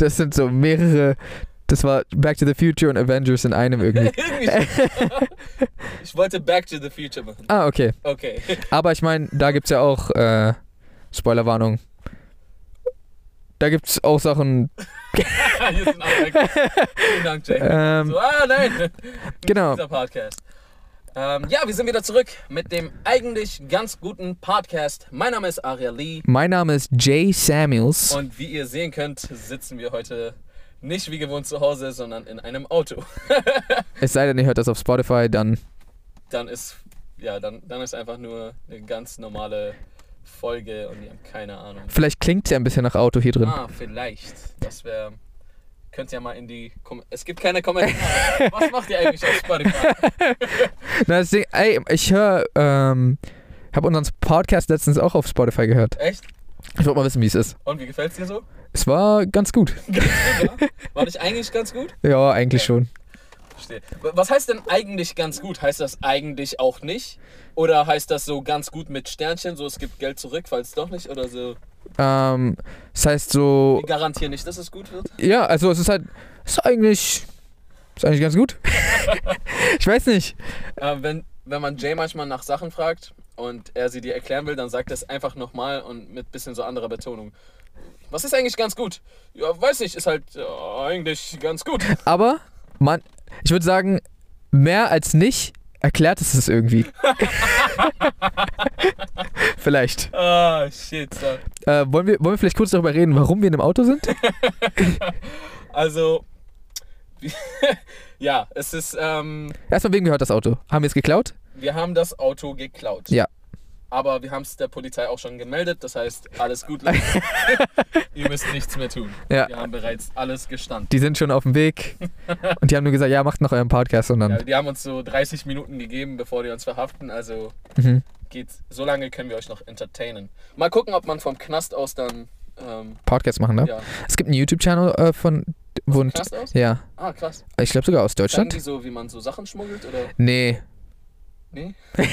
Das sind so mehrere. Das war Back to the Future und Avengers in einem irgendwie. ich wollte Back to the Future machen. Ah, okay. Okay. Aber ich meine, da gibt es ja auch äh, Spoilerwarnung. Da gibt es auch Sachen. Hier sind weg. Vielen Dank, Jay. Ähm, so, ah, nein. genau. Dieser Podcast. Ähm, ja, wir sind wieder zurück mit dem eigentlich ganz guten Podcast. Mein Name ist Aria Lee Mein Name ist Jay Samuels. und wie ihr sehen könnt, sitzen wir heute nicht wie gewohnt zu Hause, sondern in einem Auto. Es sei denn, ihr hört das auf Spotify, dann. Dann ist ja, dann, dann ist einfach nur eine ganz normale Folge und wir haben keine Ahnung. Vielleicht klingt es ja ein bisschen nach Auto hier drin. Ah, vielleicht. Das wäre. Könnt ihr mal in die. Kom es gibt keine Kommentare. Was macht ihr eigentlich auf Spotify? Na, das Ding, ey, ich höre, ähm, habe unseren Podcast letztens auch auf Spotify gehört. Echt? Ich wollte mal wissen, wie es ist. Und wie gefällt's dir so? Es war ganz gut. Ja? War nicht eigentlich ganz gut? Ja, eigentlich Ja. schon. Verstehe. Was heißt denn eigentlich ganz gut? Heißt das eigentlich auch nicht? Oder heißt das so ganz gut mit Sternchen, so es gibt Geld zurück, falls doch nicht? Oder so? Ähm, das heißt so, Wir garantieren nicht, dass es gut wird? ja, also es ist halt, es ist eigentlich, ist eigentlich ganz gut. ich weiß nicht. Äh, wenn, wenn man Jay manchmal nach Sachen fragt und er sie dir erklären will, dann sagt er es einfach nochmal und mit bisschen so anderer Betonung. Was ist eigentlich ganz gut? Ja, weiß nicht, ist halt ja, eigentlich ganz gut. Aber, man, ich würde sagen, mehr als nicht erklärt es es irgendwie. vielleicht. Ah, shit. Äh, wollen, wir, wollen wir vielleicht kurz darüber reden, warum wir in einem Auto sind? Also, ja, es ist, ähm, Erstmal, wem gehört das Auto? Haben wir es geklaut? wir haben das Auto geklaut. Ja. Aber wir haben es der Polizei auch schon gemeldet, das heißt, alles gut. Leute. Ihr müsst nichts mehr tun. Ja. Wir haben bereits alles gestanden. Die sind schon auf dem Weg und die haben nur gesagt, ja, macht noch euren Podcast und dann. Ja, die haben uns so 30 Minuten gegeben, bevor die uns verhaften, also Mhm. geht's. So lange können wir euch noch entertainen. Mal gucken, ob man vom Knast aus dann. Ähm, Podcast machen, ne? ja. Es gibt einen YouTube-Channel äh, von. Wo, Knast aus? ja, Ah, krass. ich glaube sogar aus Sagen Deutschland. die so, wie man so Sachen schmuggelt oder? Nee. Nee?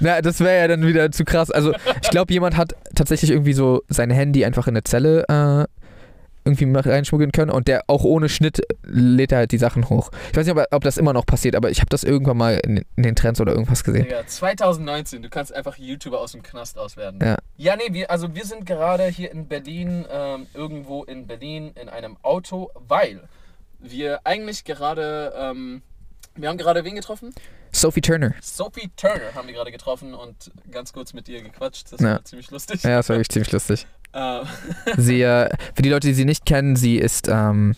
Na, das wäre ja dann wieder zu krass. Also, ich glaube, jemand hat tatsächlich irgendwie so sein Handy einfach in eine Zelle äh, irgendwie mal reinschmuggeln können und der auch ohne Schnitt lädt er halt die Sachen hoch. Ich weiß nicht, ob, ob das immer noch passiert, aber ich habe das irgendwann mal in, in den Trends oder irgendwas gesehen. Ja, 2019, du kannst einfach YouTuber aus dem Knast auswerden. Ja. Ja, nee, wir, also wir sind gerade hier in Berlin, ähm, irgendwo in Berlin in einem Auto, weil wir eigentlich gerade, ähm, wir haben gerade wen getroffen? Sophie Turner. Sophie Turner haben wir gerade getroffen und ganz kurz mit ihr gequatscht. Das Ja. war ziemlich lustig. Ja, das war wirklich ziemlich lustig. Äh, Sie, äh, für die Leute, die sie nicht kennen, sie ist ähm,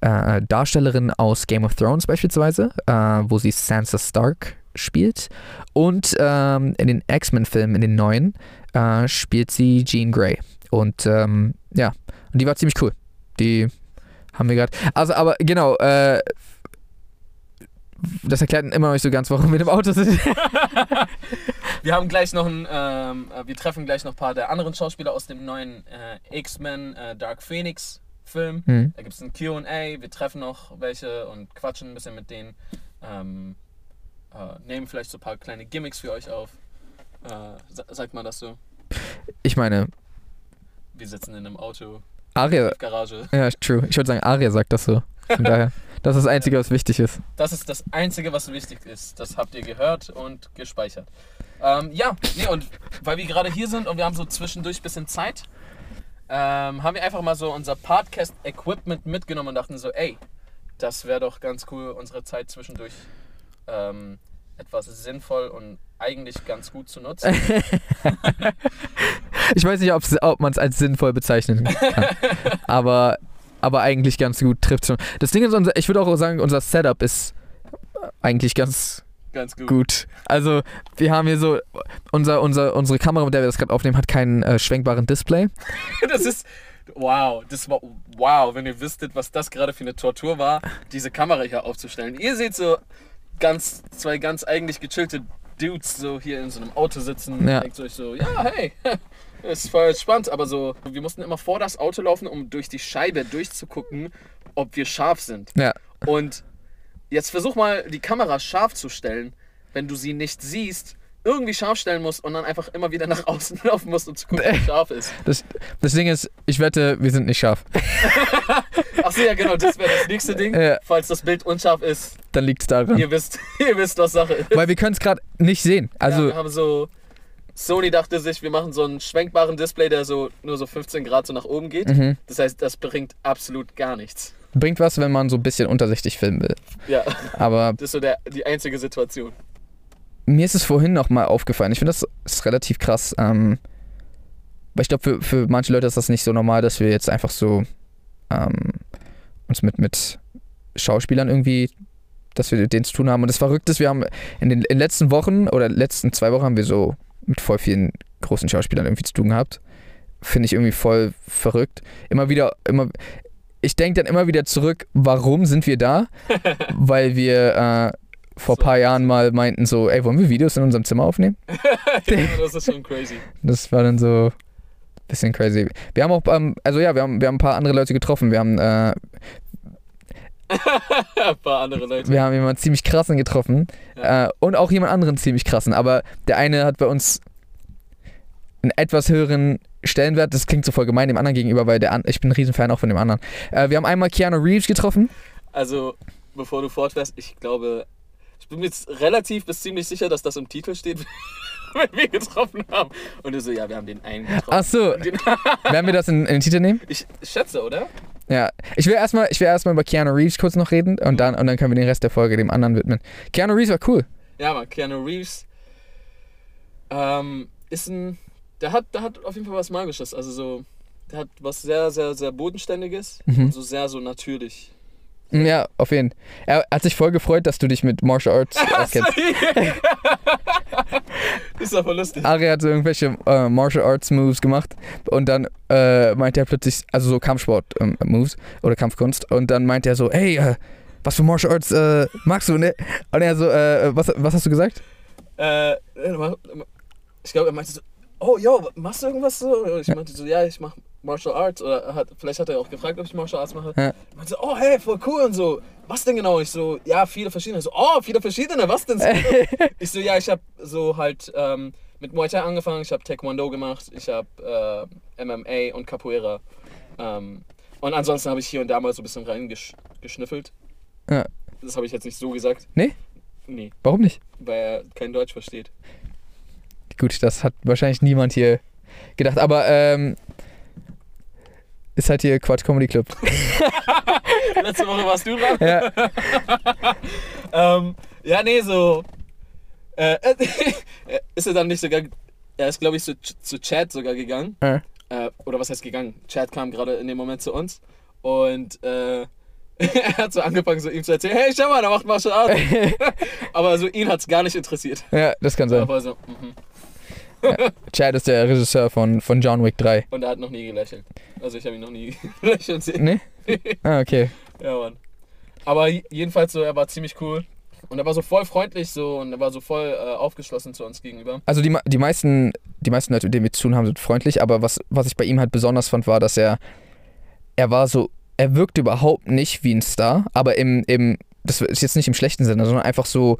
äh, Darstellerin aus Game of Thrones beispielsweise, äh, wo sie Sansa Stark spielt. Und ähm, in den X-Men-Filmen, in den neuen, äh, spielt sie Jean Grey. Und ähm, ja, und die war ziemlich cool. Die haben wir gerade. Also, aber genau, äh, das erklärt immer noch nicht so ganz, warum wir im Auto sind. wir haben gleich noch ein, ähm, äh, wir treffen gleich noch ein paar der anderen Schauspieler aus dem neuen äh, X-Men äh, Dark Phoenix Film. hm. Da gibt es ein QA, wir treffen noch welche und quatschen ein bisschen mit denen. Ähm, äh, nehmen vielleicht so ein paar kleine Gimmicks für euch auf. Äh, sa- sagt man das so? Ich meine, Wir sitzen in einem Auto, Aria, Garage. ja, true. Ich würde sagen, Aria sagt das so. Von daher, das ist das Einzige, was wichtig ist. Das ist das Einzige, was wichtig ist. Das habt ihr gehört und gespeichert. Ähm, ja, nee, und weil wir gerade hier sind und wir haben so zwischendurch ein bisschen Zeit, ähm, haben wir einfach mal so unser Podcast-Equipment mitgenommen und dachten so, ey, das wäre doch ganz cool, unsere Zeit zwischendurch ähm, etwas sinnvoll und eigentlich ganz gut zu nutzen. Ich weiß nicht, ob man es als sinnvoll bezeichnen kann. aber, aber eigentlich ganz gut trifft schon. Das Ding ist, unser, ich würde auch sagen, unser Setup ist eigentlich ganz Ganz gut. gut. Also, wir haben hier so, unser, unser, unsere Kamera, mit der wir das gerade aufnehmen, hat keinen äh, schwenkbaren Display. Das ist. Wow, das war. Wow, wenn ihr wüsstet, was das gerade für eine Tortur war, diese Kamera hier aufzustellen. Ihr seht so ganz, zwei ganz eigentlich gechillte Dudes so hier in so einem Auto sitzen. Ja. Denkt euch so, ja, hey, ist voll spannend, aber so, wir mussten immer vor das Auto laufen, um durch die Scheibe durchzugucken, ob wir scharf sind. Ja. Und jetzt versuch mal, die Kamera scharf zu stellen. Wenn du sie nicht siehst, irgendwie scharf stellen musst und dann einfach immer wieder nach außen laufen musst, um zu gucken, wie scharf ist. Das, das Ding ist, ich wette, wir sind nicht scharf. Achso, ja, genau, das wäre das nächste Ding. Ja. Falls das Bild unscharf ist, Dann liegt es daran. ihr wisst, ihr wisst, was Sache ist. Weil wir können es gerade nicht sehen. ja, Also, wir haben so. Sony dachte sich, wir machen so einen schwenkbaren Display, der so nur so 15 Grad so nach oben geht. mhm. Das heißt, das bringt absolut gar nichts. bringt was, wenn man so ein bisschen untersichtig filmen will. Ja, Aber das ist so der, die einzige Situation. mir ist es vorhin noch mal aufgefallen. Ich finde, das ist relativ krass. Ähm, weil ich glaube, für, für manche Leute ist das nicht so normal, dass wir jetzt einfach so ähm, uns mit, mit Schauspielern irgendwie, dass wir mit denen zu tun haben. Und das Verrückte ist, wir haben in den, in den letzten Wochen oder letzten zwei Wochen haben wir so mit voll vielen großen Schauspielern irgendwie zu tun gehabt. Finde ich irgendwie voll verrückt. Immer wieder, immer. Ich denke dann immer wieder zurück, warum sind wir da? Weil wir äh, vor ein paar Jahren mal meinten so, ey, wollen wir Videos in unserem Zimmer aufnehmen? das ist schon crazy. Das war dann so ein bisschen crazy. Wir haben auch, ähm, also ja, wir haben, wir haben ein paar andere Leute getroffen. Wir haben, äh, Ein paar andere Leute. wir haben jemanden ziemlich krassen getroffen Ja. äh, und auch jemand anderen ziemlich krassen. Aber der eine hat bei uns einen etwas höheren Stellenwert. Das klingt so voll gemein dem anderen gegenüber, weil der an ich bin ein Riesenfan auch von dem anderen. Äh, wir haben einmal Keanu Reeves getroffen. Also, bevor du fortfährst, ich glaube, bin mir jetzt relativ bis ziemlich sicher, dass das im Titel steht, wenn wir getroffen haben. Und du so, ja, wir haben den einen getroffen. Ach so, Den, werden wir das in, in den Titel nehmen? ich schätze, oder? Ja, ich will erstmal, ich will erstmal über Keanu Reeves kurz noch reden und dann, und dann können wir den Rest der Folge dem anderen widmen. Keanu Reeves war cool. Ja, man, Keanu Reeves ähm, ist ein. Der hat, der hat auf jeden Fall was Magisches. Also so. Der hat was sehr, sehr, sehr Bodenständiges. Mhm. Und so sehr so natürlich. Ja, auf jeden Fall. Er hat sich voll gefreut, dass du dich mit Martial Arts auskennst. ist aber lustig. Ari hat so irgendwelche äh, Martial Arts Moves gemacht und dann äh, meinte er plötzlich, also so Kampfsport-Moves oder Kampfkunst und dann meinte er so, hey, äh, was für Martial Arts äh, magst du, ne? Und er so, äh, was, was hast du gesagt? Äh, ich glaube, er meinte so, oh, yo, machst du irgendwas so? Ich meinte so, ja, ich mach Martial Arts. Oder er hat, vielleicht hat er auch gefragt, ob ich Martial Arts mache. Ja. Meinte so, oh, hey, voll cool und so. Was denn genau? Ich so, ja, viele verschiedene. Ich so, oh, viele verschiedene, was denn so? ich so, ja, ich habe so halt ähm, mit Muay Thai angefangen. Ich habe Taekwondo gemacht. Ich habe äh, MMA und Capoeira. Ähm, und ansonsten habe ich hier und da mal so ein bisschen reingeschnüffelt. Ja. Das habe ich jetzt nicht so gesagt. Nee? Nee, Warum nicht? weil er kein Deutsch versteht. Gut, das hat wahrscheinlich niemand hier gedacht, aber ähm, ist halt hier Quatsch Comedy Club. Letzte Woche warst du dran. Ja, ähm, ja, nee, so. Äh, ist er dann nicht sogar. Er ist, glaube ich, zu, zu Chad sogar gegangen. äh, Äh, oder was heißt gegangen? Chad kam gerade in dem Moment zu uns. Und äh, er hat so angefangen, so ihm zu erzählen: Hey, schau mal, der macht Martial Arts. Aber so ihn hat es gar nicht interessiert. ja, das kann sein. Aber so, Chad ist der Regisseur von, von John Wick 3. Und er hat noch nie gelächelt. Also, ich habe ihn noch nie lächeln sehen. Ne? Ah, okay. Ja, Mann. Aber jedenfalls so, er war ziemlich cool. Und er war so voll freundlich so und er war so voll äh, aufgeschlossen zu uns gegenüber. Also die, die, meisten, die meisten Leute, mit denen wir zu tun haben, sind freundlich, aber was, was ich bei ihm halt besonders fand, war, dass er, er war so, er wirkte überhaupt nicht wie ein Star, aber im, im, das ist jetzt nicht im schlechten Sinne, sondern einfach so,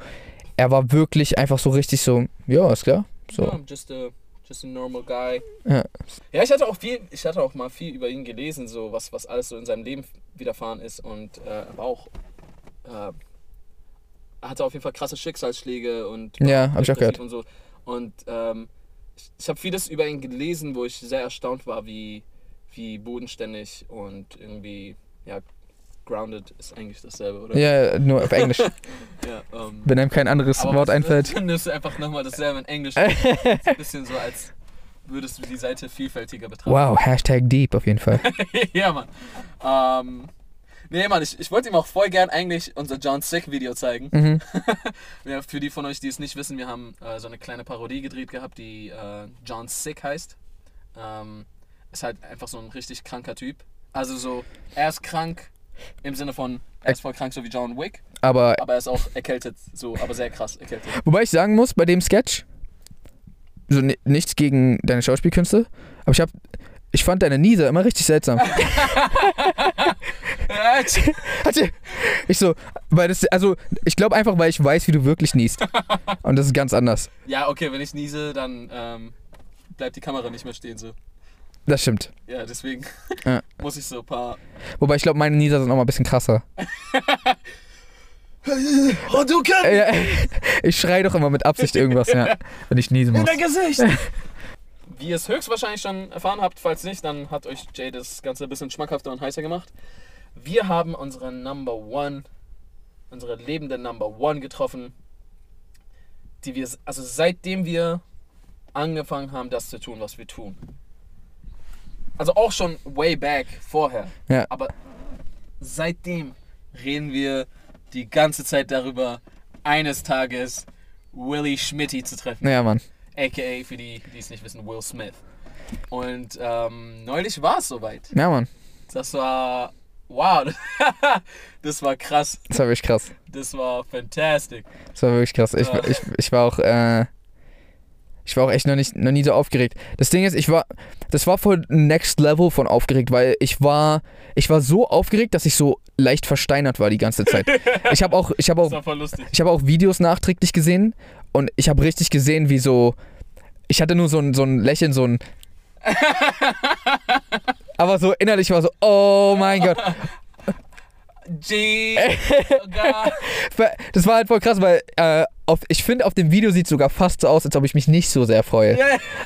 er war wirklich einfach so richtig so, ja, ist klar, so. Ja, just a, just a normal guy. Ja. Ja, ich hatte auch viel, ich hatte auch mal viel über ihn gelesen, so was, was alles so in seinem Leben widerfahren ist und äh, er war auch, äh, hatte auf jeden Fall krasse Schicksalsschläge und Ja, hab ich auch gehört. und so. Und ähm, ich, ich habe vieles über ihn gelesen, wo ich sehr erstaunt war, wie, wie bodenständig und irgendwie, ja, grounded ist eigentlich dasselbe, oder? Ja, nur auf Englisch. Ja, ähm, Wenn einem kein anderes Wort einfällt. Dann nimmst du einfach nochmal dasselbe in Englisch. ein bisschen so, als würdest du die Seite vielfältiger betrachten. Wow, Hashtag deep auf jeden Fall. ja, Mann. Ähm, nee, Mann, ich, ich wollte ihm auch voll gern eigentlich unser John Sick Video zeigen. Mhm. Ja, für die von euch, die es nicht wissen, wir haben äh, so eine kleine Parodie gedreht gehabt, die äh, John Sick heißt. Ähm, ist halt einfach so ein richtig kranker Typ. Also so, er ist krank im Sinne von, er ist voll krank, so wie John Wick, Aber aber er ist auch erkältet, so, aber sehr krass erkältet. Wobei ich sagen muss, bei dem Sketch, so ni- nichts gegen deine Schauspielkünste, aber ich hab, ich fand deine Niese immer richtig seltsam. Ich so, weil das, also ich glaube einfach, weil ich weiß, wie du wirklich niest. Und das ist ganz anders. ja, okay, wenn ich niese, dann ähm, bleibt die Kamera nicht mehr stehen so. Das stimmt. Ja, deswegen Ja. muss ich so ein paar. Wobei ich glaube, meine Nieser sind noch mal ein bisschen krasser. Oh, du kannst! Äh, Ich schreie doch immer mit Absicht irgendwas, ja, wenn ich niesen muss. Gesicht! Wie ihr es höchstwahrscheinlich schon erfahren habt, falls nicht, dann hat euch Jay das Ganze ein bisschen schmackhafter und heißer gemacht. Wir haben unsere Number One, unsere lebende Number One getroffen, die wir, also seitdem wir angefangen haben, das zu tun, was wir tun. Also auch schon way back vorher. Ja. Aber seitdem reden wir die ganze Zeit darüber, eines Tages Willy Schmitty zu treffen. Ja, Mann. AKA, für die, die es nicht wissen, Will Smith. Und ähm, neulich war es soweit. Ja, Mann. Das war. Wow, das war krass. Das war wirklich krass. Das war fantastic. Das war wirklich krass. Ich, Ja. ich, ich war auch, äh, ich war auch echt noch, nicht, noch nie so aufgeregt. Das Ding ist, ich war, das war voll next level von aufgeregt, weil ich war, ich war so aufgeregt, dass ich so leicht versteinert war die ganze Zeit. Ich habe auch, ich habe auch, ich habe auch Videos nachträglich gesehen und ich habe richtig gesehen, wie so, ich hatte nur so ein, so ein Lächeln, so ein, aber so innerlich war so, oh mein Gott. G. Das war halt voll krass, weil äh, auf, ich finde, auf dem Video sieht es sogar fast so aus, als ob ich mich nicht so sehr freue.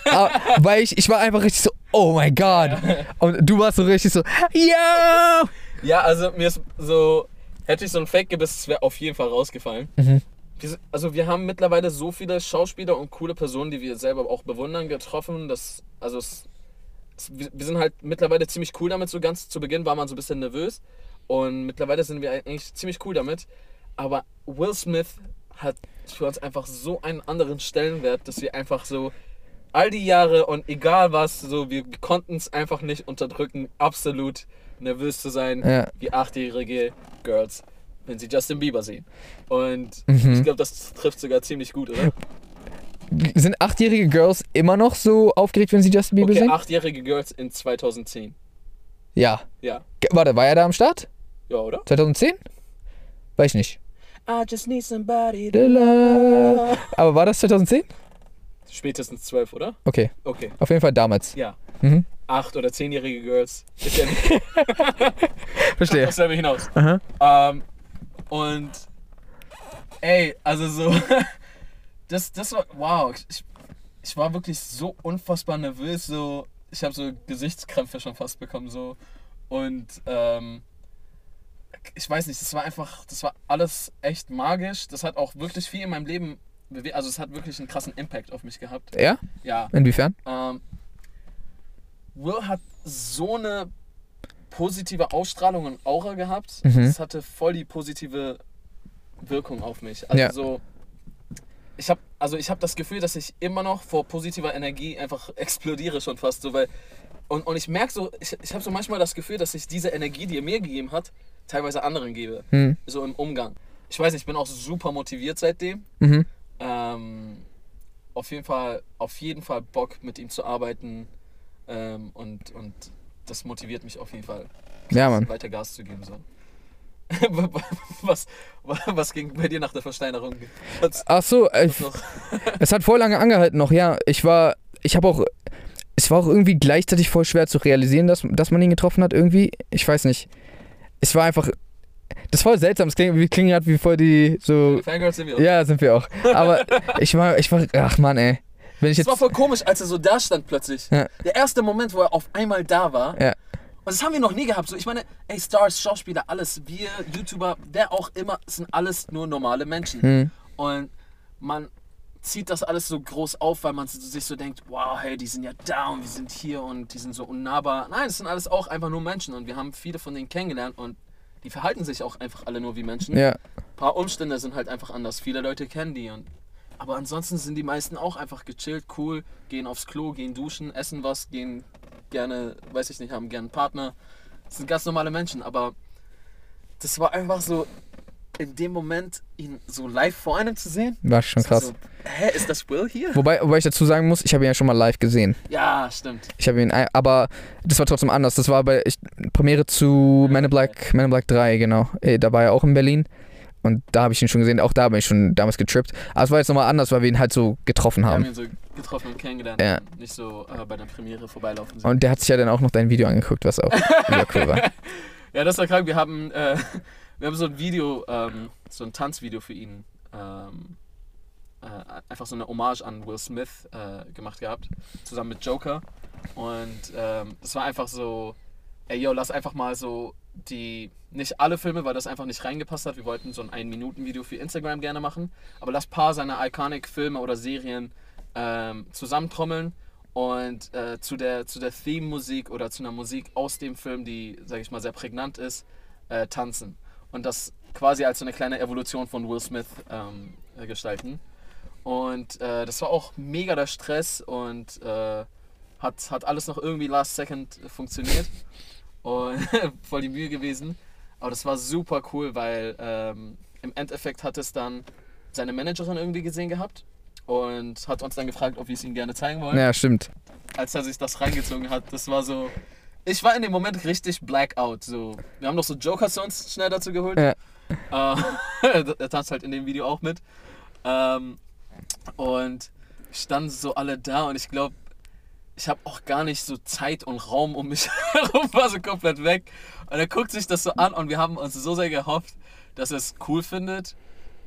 Aber, weil ich, ich war einfach richtig so, oh mein Gott. Und du warst so richtig so, ja. Ja, also mir ist so. Hätte ich so ein Fake gebissen, es wäre auf jeden Fall rausgefallen. Mhm. Also wir haben mittlerweile so viele Schauspieler und coole Personen, die wir selber auch bewundern, getroffen. Dass, also es, es, wir sind halt mittlerweile ziemlich cool damit. So ganz zu Beginn war man so ein bisschen nervös. Und mittlerweile sind wir eigentlich ziemlich cool damit. Aber Will Smith hat für uns einfach so einen anderen Stellenwert, dass wir einfach so all die Jahre und egal was, so wir konnten es einfach nicht unterdrücken, absolut nervös zu sein, Ja. wie achtjährige Girls, wenn sie Justin Bieber sehen. Und Mhm. ich glaube, das trifft sogar ziemlich gut, oder? Sind achtjährige Girls immer noch so aufgeregt, wenn sie Justin Bieber Okay, sehen? achtjährige Girls in 2010. Ja. Ja. Warte, war er da am Start? Ja, oder? 2010? Weiß ich nicht. I just need somebody Aber war das 2010? Spätestens 12, oder? Okay, Okay, auf jeden Fall damals. ja. Mhm. Acht- oder zehnjährige Girls. Ist ja nicht Verstehe. auf selber hinaus. Aha. Ähm, und ey, also so, das, das war, wow, ich, ich war wirklich so unfassbar nervös, so, ich habe so Gesichtskrämpfe schon fast bekommen, so, und ähm, ich weiß nicht, das war einfach, das war alles echt magisch, das hat auch wirklich viel in meinem Leben, bewe- also es hat wirklich einen krassen Impact auf mich gehabt, Ja? ja. Inwiefern? Ähm, Will hat so eine positive Ausstrahlung und Aura gehabt. Mhm. Das hatte voll die positive Wirkung auf mich. Also Ja. so, ich habe also ich habe das Gefühl, dass ich immer noch vor positiver Energie einfach explodiere schon fast so, weil und, und ich merke so, ich, ich habe so manchmal das Gefühl, dass ich diese Energie, die er mir gegeben hat, teilweise anderen gebe, Hm. so im Umgang. Ich weiß nicht, ich bin auch super motiviert seitdem. Mhm. Ähm, auf jeden Fall, auf jeden Fall Bock mit ihm zu arbeiten ähm, und, und das motiviert mich auf jeden Fall, Ja, Mann. weiter Gas zu geben. So. was, was ging bei dir nach der Versteinerung? Was, Ach so, äh, was noch? es hat voll lange angehalten noch, ja. Ich war, ich habe auch, es war auch irgendwie gleichzeitig voll schwer zu realisieren, dass, dass man ihn getroffen hat irgendwie. Ich weiß nicht. Es war einfach, das ist voll seltsam. Es klingt, wir klingen gerade wie voll die, so, Fangirls sind wir. ja, sind wir auch. Aber ich war, ich war, ach Mann, ey. Wenn ich Es jetzt, war voll komisch, als er so da stand plötzlich. Ja. Der erste Moment, wo er auf einmal da war. Ja. Und das haben wir noch nie gehabt. So, ich meine, ey, Stars, Schauspieler, alles, wir, YouTuber, wer auch immer, sind alles nur normale Menschen. hm, Und man zieht das alles so groß auf, weil man sich so denkt, wow, hey, die sind ja da und wir sind hier und die sind so unnahbar. Nein, es sind alles auch einfach nur Menschen und wir haben viele von denen kennengelernt und die verhalten sich auch einfach alle nur wie Menschen. ja, Ein paar Umstände sind halt einfach anders. Viele Leute kennen die und aber ansonsten sind die meisten auch einfach gechillt, cool, gehen aufs Klo, gehen duschen, essen was, gehen gerne, weiß ich nicht, haben gerne einen Partner. Das sind ganz normale Menschen, aber das war einfach so, in dem Moment ihn so live vor einem zu sehen. War schon krass. So, hä, ist das Will hier? Wobei, wobei ich dazu sagen muss, ich habe ihn ja schon mal live gesehen. Ja, stimmt. Ich habe ihn, aber das war trotzdem anders. Das war bei ich, Premiere zu Man in Black, Man in Black 3, genau. Äh, Da war er auch in Berlin. Und da habe ich ihn schon gesehen. Auch da bin ich schon damals getrippt. Aber es war jetzt nochmal anders, weil wir ihn halt so getroffen Wir haben haben. ihn so getroffen und kennengelernt. Ja. und Nicht so äh, bei der Premiere vorbeilaufen sehen. Und der hat sich ja dann auch noch dein Video angeguckt, was auch cool war. Ja, das war krank. Wir haben, äh, wir haben so ein Video, ähm, so ein Tanzvideo für ihn, ähm, äh, einfach so eine Hommage an Will Smith äh, gemacht gehabt, zusammen mit Joker. Und ähm, das war einfach so, ey, yo, lass einfach mal so die, nicht alle Filme, weil das einfach nicht reingepasst hat. Wir wollten so ein Ein-Minuten-Video für Instagram gerne machen, aber lass paar seiner Iconic-Filme oder Serien ähm, zusammentrommeln und äh, zu der, zu der Theme-Musik oder zu einer Musik aus dem Film, die, sag ich mal, sehr prägnant ist, äh, tanzen. Und das quasi als so eine kleine Evolution von Will Smith ähm, äh, gestalten. Und äh, das war auch mega der Stress und äh, hat, hat alles noch irgendwie last second funktioniert. Und voll die Mühe gewesen. Aber das war super cool, weil ähm, im Endeffekt hat es dann seine Managerin irgendwie gesehen gehabt und hat uns dann gefragt, ob wir es ihm gerne zeigen wollen. Ja, stimmt. Als er sich das reingezogen hat, das war so. Ich war in dem Moment richtig blackout. So. Wir haben noch so Joker-Songs schnell dazu geholt. Ja. Äh, er tanzt halt in dem Video auch mit. Ähm, und standen so alle da und ich glaube, ich habe auch gar nicht so Zeit und Raum um mich herum, war so komplett weg. Und er guckt sich das so an und wir haben uns so sehr gehofft, dass er es cool findet.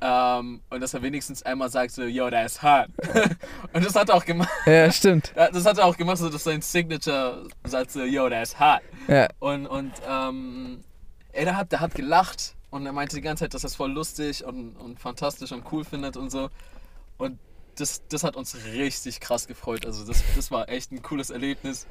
Ähm, und dass er wenigstens einmal sagt so, yo, der ist hart. und das hat er auch gemacht. Ja, stimmt. Das hat er auch gemacht, so dass sein Signature sagt so, yo, der ist hart. Ja, Und, und ähm, ey, der hat, der hat gelacht und er meinte die ganze Zeit, dass er es voll lustig und, und fantastisch und cool findet und so. Und das, das hat uns richtig krass gefreut. Also das, das war echt ein cooles Erlebnis.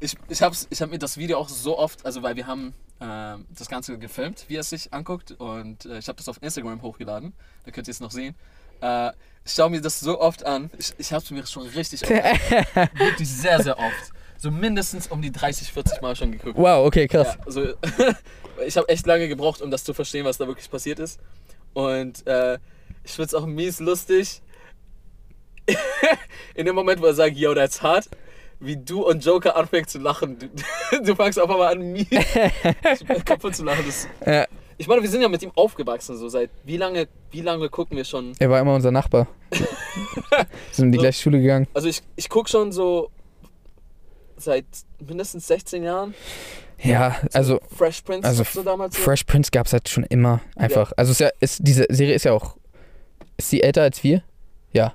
Ich, ich habe ich hab mir das Video auch so oft, also weil wir haben ähm, das Ganze gefilmt, wie er es sich anguckt und äh, ich habe das auf Instagram hochgeladen, da könnt ihr es noch sehen. Äh, ich schaue mir das so oft an, ich, ich habe es mir schon richtig oft, wirklich sehr, sehr oft, so mindestens um die 30, 40 Mal schon geguckt. wow, okay, krass. Ja, also, ich habe echt lange gebraucht, um das zu verstehen, was da wirklich passiert ist. Und äh, ich finde es auch mies lustig, in dem Moment, wo er sagt, yo, that's hard, wie du und Joker anfängt zu lachen. Du, du fängst auf einmal an, mies kaputt zu lachen. Das, Ja, ich meine, wir sind ja mit ihm aufgewachsen, so seit wie lange, wie lange gucken wir schon? er war immer unser Nachbar. Sind in die So. gleiche Schule gegangen. Also ich, ich gucke schon so seit mindestens 16 Jahren. Ja, also Fresh Prince also so damals so. Fresh Prince gab es halt schon immer einfach. Also es ist ja, ist, diese Serie ist ja auch. Ist sie älter als wir?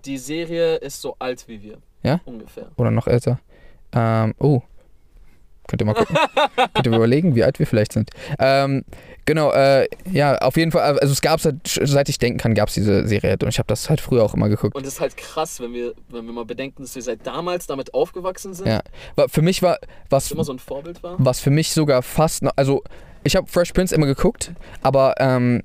Die Serie ist so alt wie wir. Ja? Ungefähr. Oder noch älter? Ähm, oh. Könnt ihr mal gucken. Könnt ihr mal überlegen, wie alt wir vielleicht sind. Ähm, genau, äh, ja, auf jeden Fall, also es gab es halt, seit ich denken kann, gab es diese Serie halt und ich habe das halt früher auch immer geguckt. Und es ist halt krass, wenn wir, wenn wir mal bedenken, dass wir seit damals damit aufgewachsen sind. Ja. Aber für mich war, was, immer so ein Vorbild war. was für mich sogar fast noch, also ich habe Fresh Prince immer geguckt, aber ähm,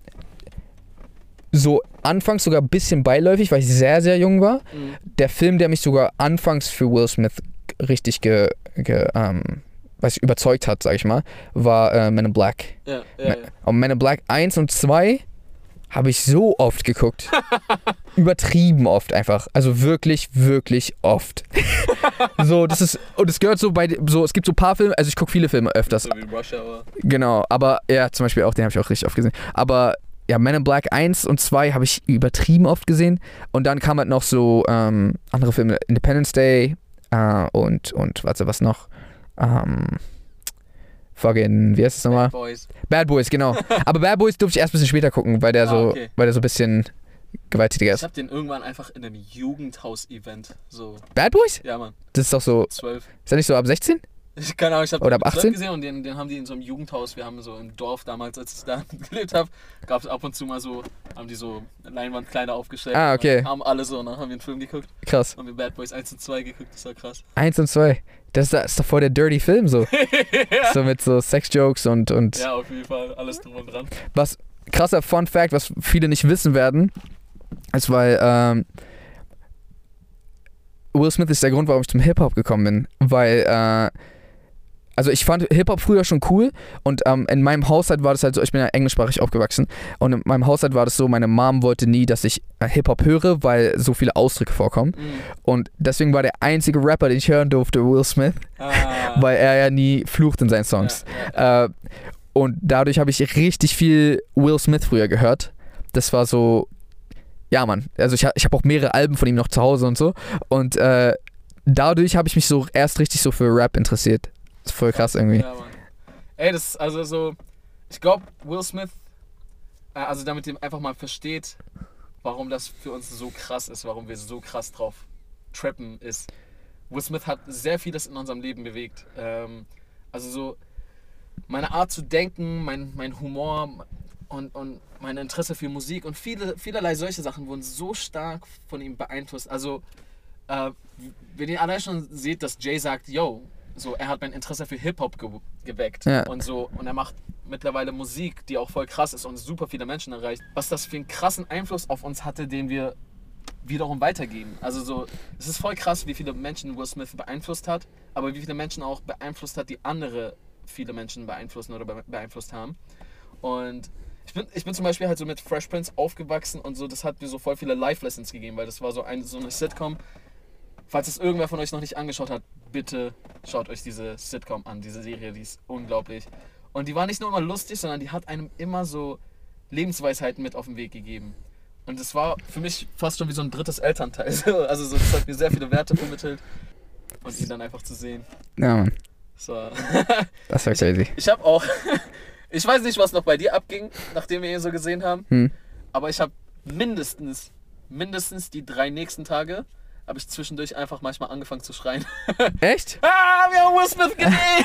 so anfangs sogar ein bisschen beiläufig, weil ich sehr, sehr jung war. Mhm. Der Film, der mich sogar anfangs für Will Smith richtig ge, ge, ähm, weiß ich, überzeugt hat, sag ich mal, war äh, Men in Black. Ja, ja, ja. Und Men in Black 1 und 2 habe ich so oft geguckt. Übertrieben oft einfach. Also wirklich, wirklich oft. so, das ist, und es gehört so bei, so, es gibt so ein paar Filme, also ich gucke viele Filme öfters, So wie Rush Hour. Genau, aber ja, zum Beispiel auch, den habe ich auch richtig oft gesehen. Aber ja, Men in Black 1 und 2 habe ich übertrieben oft gesehen. Und dann kam halt noch so ähm, andere Filme, Independence Day äh, und, und warte, was noch? Ähm, fucking, wie heißt es nochmal? Bad Boys. Bad Boys, genau. aber Bad Boys durfte ich erst ein bisschen später gucken, weil der Ah, so, okay. weil der so ein bisschen gewalttätiger Ich ist. hab den irgendwann einfach in einem Jugendhaus-Event. So, Bad Boys? ja, Mann. Das ist doch so, Zwölf. ist der nicht so ab 16? Ich keine Ahnung, ich habe ab 18? gesehen und den, den haben die in so einem Jugendhaus. Wir haben so im Dorf damals, als ich da gelebt habe, gab es ab und zu mal so, haben die so Leinwandkleider aufgestellt. Ah, okay. Kamen alle so und dann haben wir einen Film geguckt. Krass. Haben wir Bad Boys 1 und 2 geguckt, das war krass. 1 und 2. Das ist, das ist doch voll der dirty Film so. So mit so Sex-Jokes und, und Ja, auf jeden Fall, alles drum und dran. was krasser Fun Fact, was viele nicht wissen werden, ist, weil ähm, Will Smith ist der Grund, warum ich zum Hip-Hop gekommen bin. Weil äh, also ich fand Hip-Hop früher schon cool und ähm, in meinem Haushalt war das halt so, ich bin ja englischsprachig aufgewachsen und in meinem Haushalt war das so, meine Mom wollte nie, dass ich äh, Hip-Hop höre, weil so viele Ausdrücke vorkommen. Mhm. Und deswegen war der einzige Rapper, den ich hören durfte, Will Smith, Ah. weil er ja nie flucht in seinen Songs. Ja. Äh, und dadurch habe ich richtig viel Will Smith früher gehört. Das war so, ja Mann, also ich, ich habe auch mehrere Alben von ihm noch zu Hause und so. Und äh, dadurch habe ich mich so erst richtig so für Rap interessiert. Das ist voll krass irgendwie. Ja, Mann. Ey, das ist also so. Ich glaube, Will Smith, äh, also damit ihr einfach mal versteht, warum das für uns so krass ist, warum wir so krass drauf trappen, ist. Will Smith hat sehr vieles in unserem Leben bewegt. Ähm, also so meine Art zu denken, mein, mein Humor und, und mein Interesse für Musik und viele, vielerlei solche Sachen wurden so stark von ihm beeinflusst. Also, äh, wenn ihr allein schon seht, dass Jay sagt, yo, so, er hat mein Interesse für Hip-Hop ge geweckt Ja. und so und er macht mittlerweile Musik, die auch voll krass ist und super viele Menschen erreicht. Was das für einen krassen Einfluss auf uns hatte, den wir wiederum weitergeben. Also so, es ist voll krass, wie viele Menschen Will Smith beeinflusst hat, aber wie viele Menschen auch beeinflusst hat, die andere viele Menschen beeinflussen oder be beeinflusst haben. Und ich bin, ich bin zum Beispiel halt so mit Fresh Prince aufgewachsen und so, das hat mir so voll viele Life-Lessons gegeben, weil das war so, ein, so eine Sitcom. Falls es irgendwer von euch noch nicht angeschaut hat, bitte schaut euch diese Sitcom an, diese Serie, die ist unglaublich. Und die war nicht nur immer lustig, sondern die hat einem immer so Lebensweisheiten mit auf den Weg gegeben. Und das war für mich fast schon wie so ein drittes Elternteil. Also so, das hat mir sehr viele Werte vermittelt. Und die dann einfach zu sehen. Ja, Mann. Das war Das war crazy. ich habe auch, ich weiß nicht, was noch bei dir abging, nachdem wir ihn so gesehen haben, Hm. aber ich habe mindestens, mindestens die drei nächsten Tage, habe ich zwischendurch einfach manchmal angefangen zu schreien. Echt? ah, wir haben Will Smith gesehen!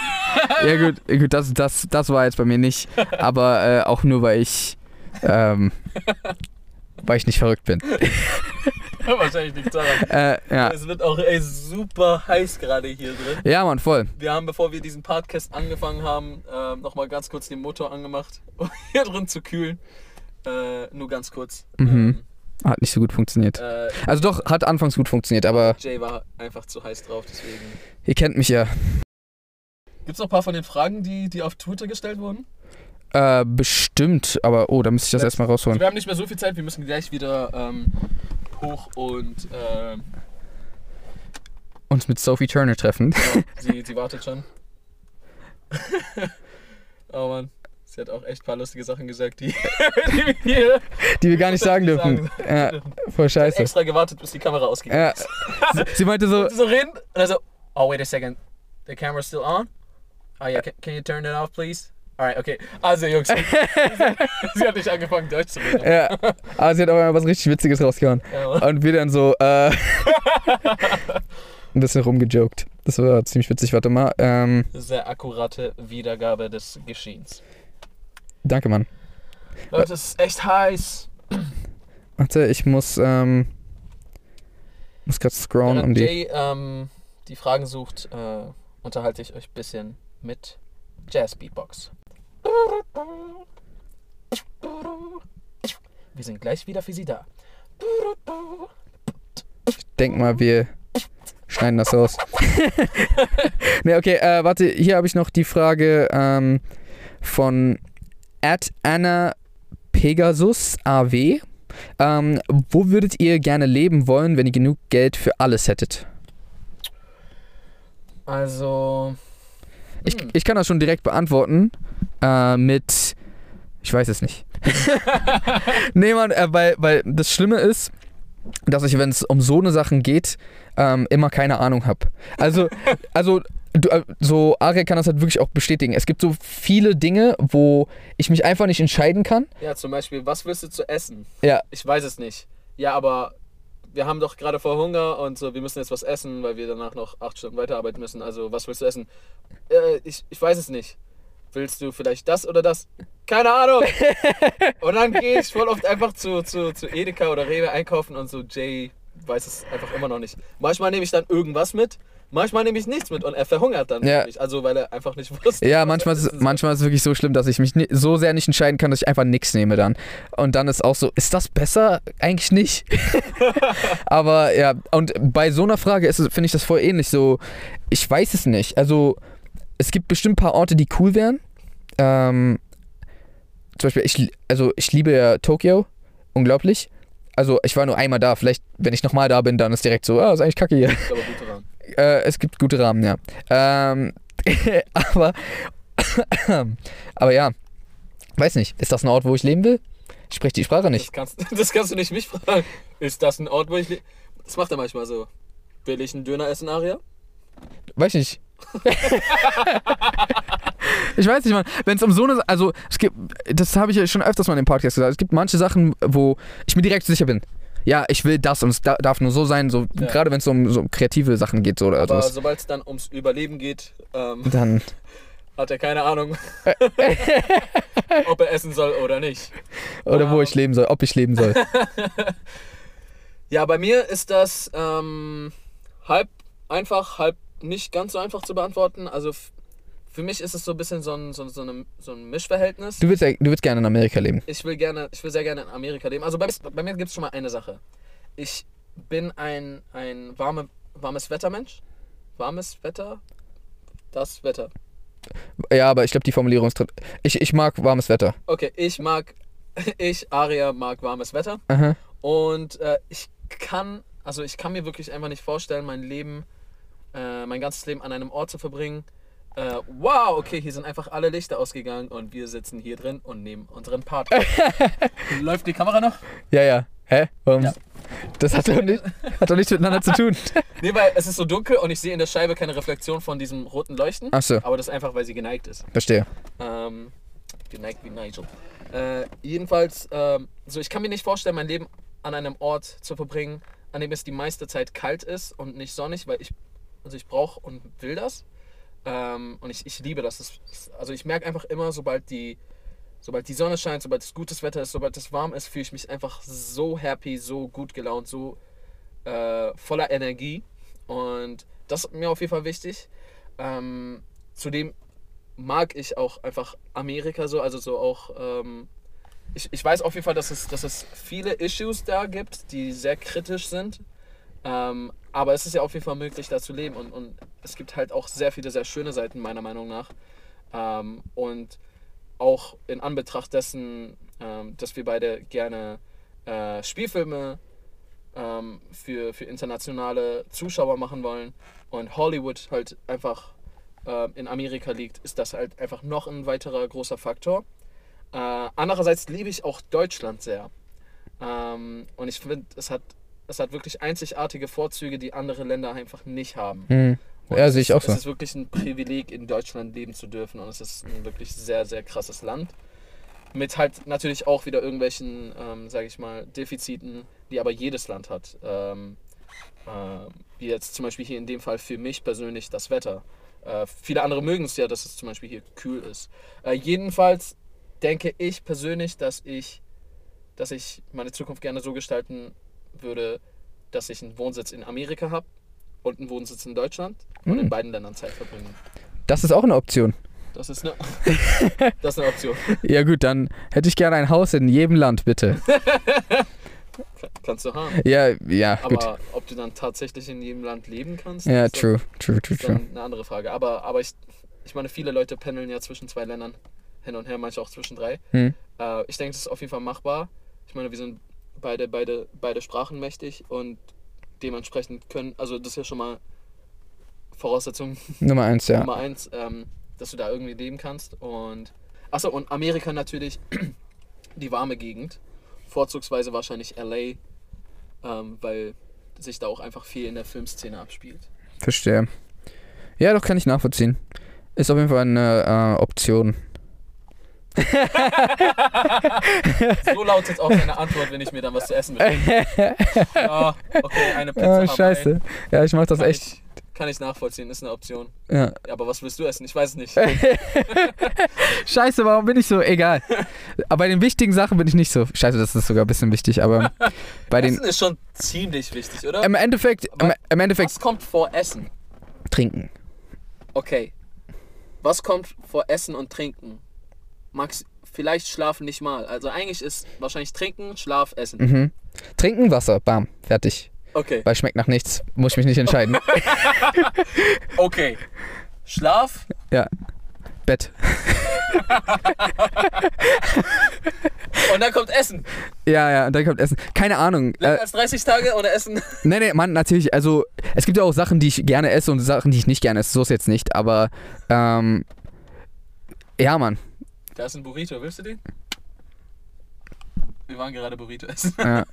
Ja gut, gut das, das, das war jetzt bei mir nicht. Aber äh, auch nur, weil ich, ähm, weil ich nicht verrückt bin. Wahrscheinlich nichts daran. Äh, ja. Es wird auch ey, super heiß gerade hier drin. ja, Mann, voll. Wir haben, bevor wir diesen Podcast angefangen haben, ähm, nochmal ganz kurz den Motor angemacht, um hier drin zu kühlen. Äh, nur ganz kurz. Mhm. Hat nicht so gut funktioniert. Äh, Also doch, hat anfangs gut funktioniert, aber Jay war einfach zu heiß drauf, deswegen. ihr kennt mich ja. Gibt es noch ein paar von den Fragen, die, die auf Twitter gestellt wurden? Äh, bestimmt, aber oh, da müsste ich das erstmal rausholen. Wir haben nicht mehr so viel Zeit, wir müssen gleich wieder ähm, hoch und ähm, Uns mit Sophie Turner treffen. ja, sie, sie wartet schon. oh Mann, sie hat auch echt ein paar lustige Sachen gesagt, die, die wir hier Die wir gar nicht sagen dürfen. sagen Ja, voll Ich hab scheiße. extra gewartet, bis die Kamera ausgegangen Ja. Sie, sie meinte so, So reden und dann so, oh wait a second, the camera's still on? Oh yeah, can, can you turn it off please? Alright, okay. Also Jungs, sie hat nicht angefangen Deutsch zu reden. ja. Aber sie hat auch mal was richtig Witziges rausgehauen. Ja. Und wir dann so, äh. ein bisschen rumgejoked. Das war ziemlich witzig. Warte mal. Ähm, Sehr akkurate Wiedergabe des Geschehens. Danke, Mann. Leute, es ist echt heiß. Warte, ich muss, ähm. Muss gerade scrollen um Während die. Jay ähm, die Fragen sucht, äh, unterhalte ich euch ein bisschen mit Jazz Beatbox. Wir sind gleich wieder für Sie da. Denk mal, wir schneiden das raus. ne, okay, äh, warte, hier habe ich noch die Frage ähm, von at Anna Pegasus AW. Ähm, wo würdet ihr gerne leben wollen, wenn ihr genug Geld für alles hättet? Also. Ich, hm. ich kann das schon direkt beantworten äh, mit, ich weiß es nicht. nee, Mann, äh, weil, weil das Schlimme ist, dass ich, wenn es um so eine Sachen geht, ähm, immer keine Ahnung habe. Also, also du, äh, so Aria kann das halt wirklich auch bestätigen. Es gibt so viele Dinge, wo ich mich einfach nicht entscheiden kann. Ja, zum Beispiel, was willst du zu essen? Ja. Ich weiß es nicht. Ja, aber wir haben doch gerade vor Hunger und so, wir müssen jetzt was essen, weil wir danach noch acht Stunden weiterarbeiten müssen. Also, was willst du essen? Äh, ich, ich weiß es nicht. Willst du vielleicht das oder das? Keine Ahnung. und dann gehe ich voll oft einfach zu, zu, zu Edeka oder Rewe einkaufen und so, Jay weiß es einfach immer noch nicht. Manchmal nehme ich dann irgendwas mit, manchmal nehme ich nichts mit und er verhungert dann. Ja. nämlich. Also, weil er einfach nicht wusste. Ja, manchmal ist, manchmal ist es wirklich so schlimm, dass ich mich ni so sehr nicht entscheiden kann, dass ich einfach nichts nehme dann. Und dann ist auch so, ist das besser? Eigentlich nicht. Aber ja, und bei so einer Frage ist finde ich das voll ähnlich. So, ich weiß es nicht. Also, es gibt bestimmt ein paar Orte, die cool wären. Ähm, zum Beispiel, ich, also ich liebe ja Tokio, unglaublich. Also ich war nur einmal da, vielleicht, wenn ich nochmal da bin, dann ist direkt so, ah, ist eigentlich kacke hier. Ist aber gute. Äh, es gibt gute Rahmen, ja. Ähm, aber, aber ja, weiß nicht, ist das ein Ort, wo ich leben will? Ich spreche die Sprache nicht. Das kannst, das kannst du nicht mich fragen. Ist das ein Ort, wo ich lebe? Das macht er manchmal so. Will ich einen Döner essen, Aria? Weiß nicht. ich weiß nicht, Mann. Wenn es um so eine. Also, es gibt. Das habe ich ja schon öfters mal in dem Podcast gesagt. Es gibt manche Sachen, wo ich mir direkt sicher bin. Ja, ich will das und es da, darf nur so sein, so Ja. gerade wenn es um so kreative Sachen geht so oder Aber sobald es dann ums Überleben geht, ähm, Dann. hat er keine Ahnung, ob er essen soll oder nicht. Oder wo Ähm. ich leben soll, ob ich leben soll. Ja, bei mir ist das ähm, halb einfach, halb nicht ganz so einfach zu beantworten. Also für mich ist es so ein bisschen so ein, so, so, eine, so ein Mischverhältnis. Du willst, ja- du willst gerne in Amerika leben. Ich will gerne, ich will sehr gerne in Amerika leben. Also bei, bei mir gibt es schon mal eine Sache. Ich bin ein, ein warme, warmes Wettermensch. Warmes Wetter? Das Wetter. Ja, aber ich glaube, die Formulierung ist. drin. Ich, ich mag warmes Wetter. Okay, ich mag, ich, Aria, mag warmes Wetter. Aha. Und äh, ich kann, also ich kann mir wirklich einfach nicht vorstellen, mein Leben, äh, mein ganzes Leben an einem Ort zu verbringen. Äh, wow, okay, hier sind einfach alle Lichter ausgegangen und wir sitzen hier drin und nehmen unseren Part. Läuft die Kamera noch? Ja, ja. Hä? Warum? Ja. Das hat doch, nicht, hat doch nichts miteinander zu tun. Nee, weil es ist so dunkel und ich sehe in der Scheibe keine Reflexion von diesem roten Leuchten. Achso, Aber das ist einfach, weil sie geneigt ist. verstehe. Ähm, geneigt wie Nigel. Äh, jedenfalls, ähm, so ich kann mir nicht vorstellen, mein Leben an einem Ort zu verbringen, an dem es die meiste Zeit kalt ist und nicht sonnig, weil ich, also ich brauche und will das. Ähm, und ich, ich liebe das. das. Also ich merke einfach immer, sobald die, sobald die Sonne scheint, sobald es gutes Wetter ist, sobald es warm ist, fühle ich mich einfach so happy, so gut gelaunt, so äh, voller Energie. Und das ist mir auf jeden Fall wichtig. Ähm, zudem mag ich auch einfach Amerika so, also so auch. Ähm, ich, ich weiß auf jeden Fall, dass es, dass es viele Issues da gibt, die sehr kritisch sind. Ähm, aber es ist ja auf jeden Fall möglich, da zu leben. Und, und es gibt halt auch sehr viele, sehr schöne Seiten, meiner Meinung nach. Ähm, und auch in Anbetracht dessen, ähm, dass wir beide gerne äh, Spielfilme ähm, für, für internationale Zuschauer machen wollen und Hollywood halt einfach äh, in Amerika liegt, ist das halt einfach noch ein weiterer großer Faktor. Äh, andererseits liebe ich auch Deutschland sehr. Ähm, und ich finde, es hat, es hat wirklich einzigartige Vorzüge, die andere Länder einfach nicht haben. Hm. Und Ja, es sehe ich ist- auch so. Es ist wirklich ein Privileg, in Deutschland leben zu dürfen. Und es ist ein wirklich sehr, sehr krasses Land. Mit halt natürlich auch wieder irgendwelchen, ähm, sage ich mal, Defiziten, die aber jedes Land hat. Ähm, äh, wie jetzt zum Beispiel hier in dem Fall für mich persönlich das Wetter. Äh, viele andere mögen es ja, dass es zum Beispiel hier kühl ist. Äh, jedenfalls denke ich persönlich, dass ich, dass ich meine Zukunft gerne so gestalten würde, dass ich einen Wohnsitz in Amerika habe und einen Wohnsitz in Deutschland und in Hm. beiden Ländern Zeit verbringen. Das ist auch eine Option. Das ist eine, das ist eine Option. Ja gut, dann hätte ich gerne ein Haus in jedem Land, bitte. Kannst du haben. Ja, ja, gut. Aber ob du dann tatsächlich in jedem Land leben kannst, Ja, ist dann- true, true, true, ist true. eine andere Frage. Aber, aber ich, ich meine, viele Leute pendeln ja zwischen zwei Ländern hin und her, manche auch zwischen drei. Hm. Äh, ich denke, das ist auf jeden Fall machbar. Ich meine, wir sind beide, beide, beide Sprachen mächtig und dementsprechend können, also das ist ja schon mal Voraussetzung Nummer eins, ja. Nummer eins, ähm, dass du da irgendwie leben kannst. Und achso, und Amerika natürlich die warme Gegend. Vorzugsweise wahrscheinlich LA, ähm, weil sich da auch einfach viel in der Filmszene abspielt. Verstehe. Ja, doch kann ich nachvollziehen. Ist auf jeden Fall eine äh, Option. So lautet auch deine Antwort, wenn ich mir dann was zu essen bestelle. Ja, okay, eine Pizza. Oh, scheiße. Ja, ich mach das Kann echt. Ich, kann ich nachvollziehen, ist eine Option. Ja. Ja, aber was willst du essen? Ich weiß es nicht. Scheiße, warum bin ich so? Egal. Aber bei den wichtigen Sachen bin ich nicht so. Scheiße, das ist sogar ein bisschen wichtig, aber bei den. Essen ist schon ziemlich wichtig, oder? Im Endeffekt, im, im Endeffekt Was kommt vor Essen? trinken. Okay. Was kommt vor Essen und Trinken? Max, vielleicht schlafen nicht mal. Also eigentlich ist wahrscheinlich Trinken, Schlaf, Essen. Mhm. Trinken, Wasser, bam, fertig. Okay. Weil schmeckt nach nichts. Muss ich mich nicht entscheiden. Okay. Schlaf, Bett. und dann kommt Essen. Ja, ja, und dann kommt Essen. Keine Ahnung. Äh, Länger als 30 Tage ohne Essen. nee, nee, Mann, natürlich. Also, es gibt ja auch Sachen, die ich gerne esse und Sachen, die ich nicht gerne esse. So ist jetzt nicht. Aber, ähm, ja, Mann. Da ist ein Burrito, willst du den? Wir waren gerade Burrito essen. Ja.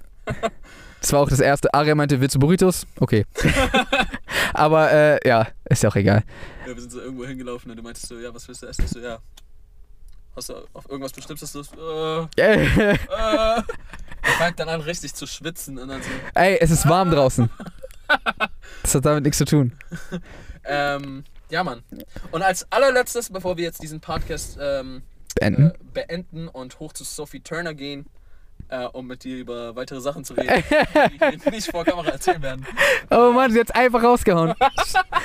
Das war auch das erste. Aria meinte, willst du Burritos? Okay. Aber, äh, ja, ist ja auch egal. Ja, wir sind so irgendwo hingelaufen und du meintest so, ja, was willst du essen? Ich so, ja. Hast du auf irgendwas Bestimmtes Lust? Äh, äh. Er fängt dann an, richtig zu schwitzen und dann so, Ey, es ist warm draußen. Das hat damit nichts zu tun. ähm, ja, Mann. Und als allerletztes, bevor wir jetzt diesen Podcast ähm, Beenden. äh, beenden und hoch zu Sophie Turner gehen, äh, um mit dir über weitere Sachen zu reden, die wir nicht vor Kamera erzählen werden. Oh Mann, sie hat's einfach rausgehauen.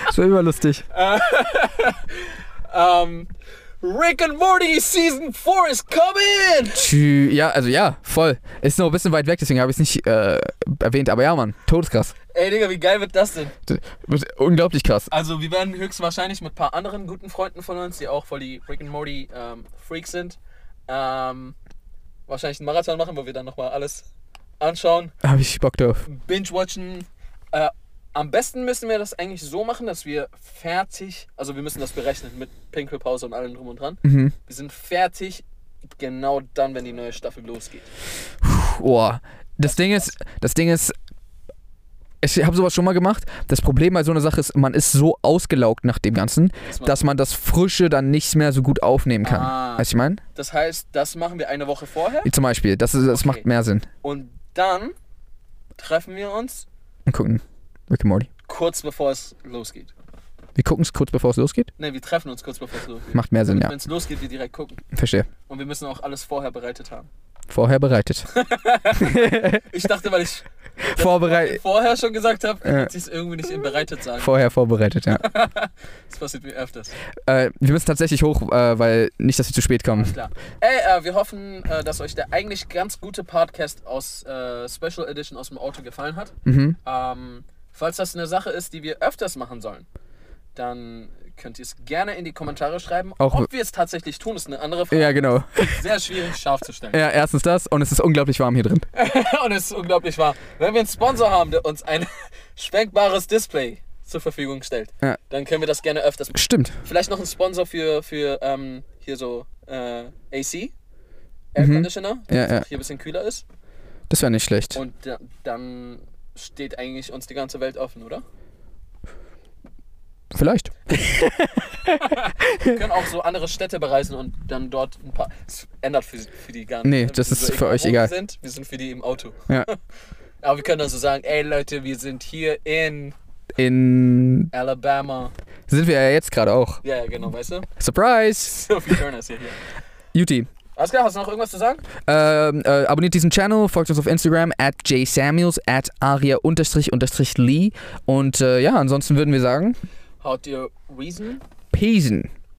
Das war überlustig. Ähm, Rick and Morty Season 4 is coming! Tschü, ja, also ja, voll. Ist noch ein bisschen weit weg, deswegen habe ich es nicht äh, erwähnt. Aber ja, Mann, todeskrass. Ey, Digga, wie geil wird das denn? Das wird unglaublich krass. Also, wir werden höchstwahrscheinlich mit ein paar anderen guten Freunden von uns, die auch voll die Rick and Morty ähm, Freaks sind, ähm, wahrscheinlich einen Marathon machen, wo wir dann nochmal alles anschauen, Habe ich Bock drauf. binge-watchen. Äh, am besten müssen wir das eigentlich so machen, dass wir fertig, also wir müssen das berechnen mit Pinkelpause und allem drum und dran. Mhm. Wir sind fertig genau dann, wenn die neue Staffel losgeht. Boah. Das Ding ist, das Ding ist, ich habe sowas schon mal gemacht. Das Problem bei so einer Sache ist, man ist so ausgelaugt nach dem Ganzen, dass man das Frische dann nicht mehr so gut aufnehmen kann. Ah. Weißt du, ich meine? Das heißt, das machen wir eine Woche vorher Zum Beispiel. Das, ist, das Okay. macht mehr Sinn. und dann treffen wir uns Und gucken. Rick and Morty. kurz bevor es losgeht. Wir gucken es kurz bevor es losgeht. Ne, wir treffen uns kurz bevor es losgeht. Macht mehr Sinn, ja. Wenn es losgeht, wir direkt gucken. Verstehe. Und wir müssen auch alles vorher bereitet haben. Vorher bereitet. Ich dachte, weil ich Vorbereitet. vorher schon gesagt habe, Ja. hätte ich es irgendwie nicht in bereitet sagen. Vorher vorbereitet, ja. Das passiert mir öfters. äh, wir müssen tatsächlich hoch, äh, weil nicht, dass wir zu spät kommen. Klar. Ey, äh, wir hoffen, äh, dass euch der eigentlich ganz gute Podcast aus äh, Special Edition aus dem Auto gefallen hat. Mhm. Ähm, falls das eine Sache ist, die wir öfters machen sollen, dann könnt ihr es gerne in die Kommentare schreiben. Auch- Ob wir es tatsächlich tun, ist eine andere Frage. Ja, genau. Sehr schwierig scharf zu stellen. Ja, erstens das und es ist unglaublich warm hier drin. Und es ist unglaublich wahr. Wenn wir einen Sponsor haben, der uns ein schwenkbares Display zur Verfügung stellt, Ja. dann können wir das gerne öfters machen. Stimmt. Vielleicht noch ein Sponsor für, für ähm, hier so äh, AC, Air Mhm. Conditioner, Ja, dass ja. es hier ein bisschen kühler ist. Das wäre nicht schlecht. Und da, dann steht eigentlich uns die ganze Welt offen, oder? Vielleicht. Wir können auch so andere Städte bereisen und dann dort ein paar. Es ändert für, für die gar nicht. Nee, ne? das ist sind für euch egal. Wir sind, wir sind für die im Auto. Ja. Aber wir können dann so sagen, ey Leute, wir sind hier in In. Alabama. Sind wir ja jetzt gerade auch. Ja, ja, genau, weißt du? Surprise! Sophie Turner ist ja hier. Juti. Alles klar, hast du noch irgendwas zu sagen? Ähm, äh, abonniert diesen Channel, folgt uns auf Instagram, at jsamuels, at aria-lee. Und äh, ja, ansonsten würden wir sagen, Haut dir Reason? Peace.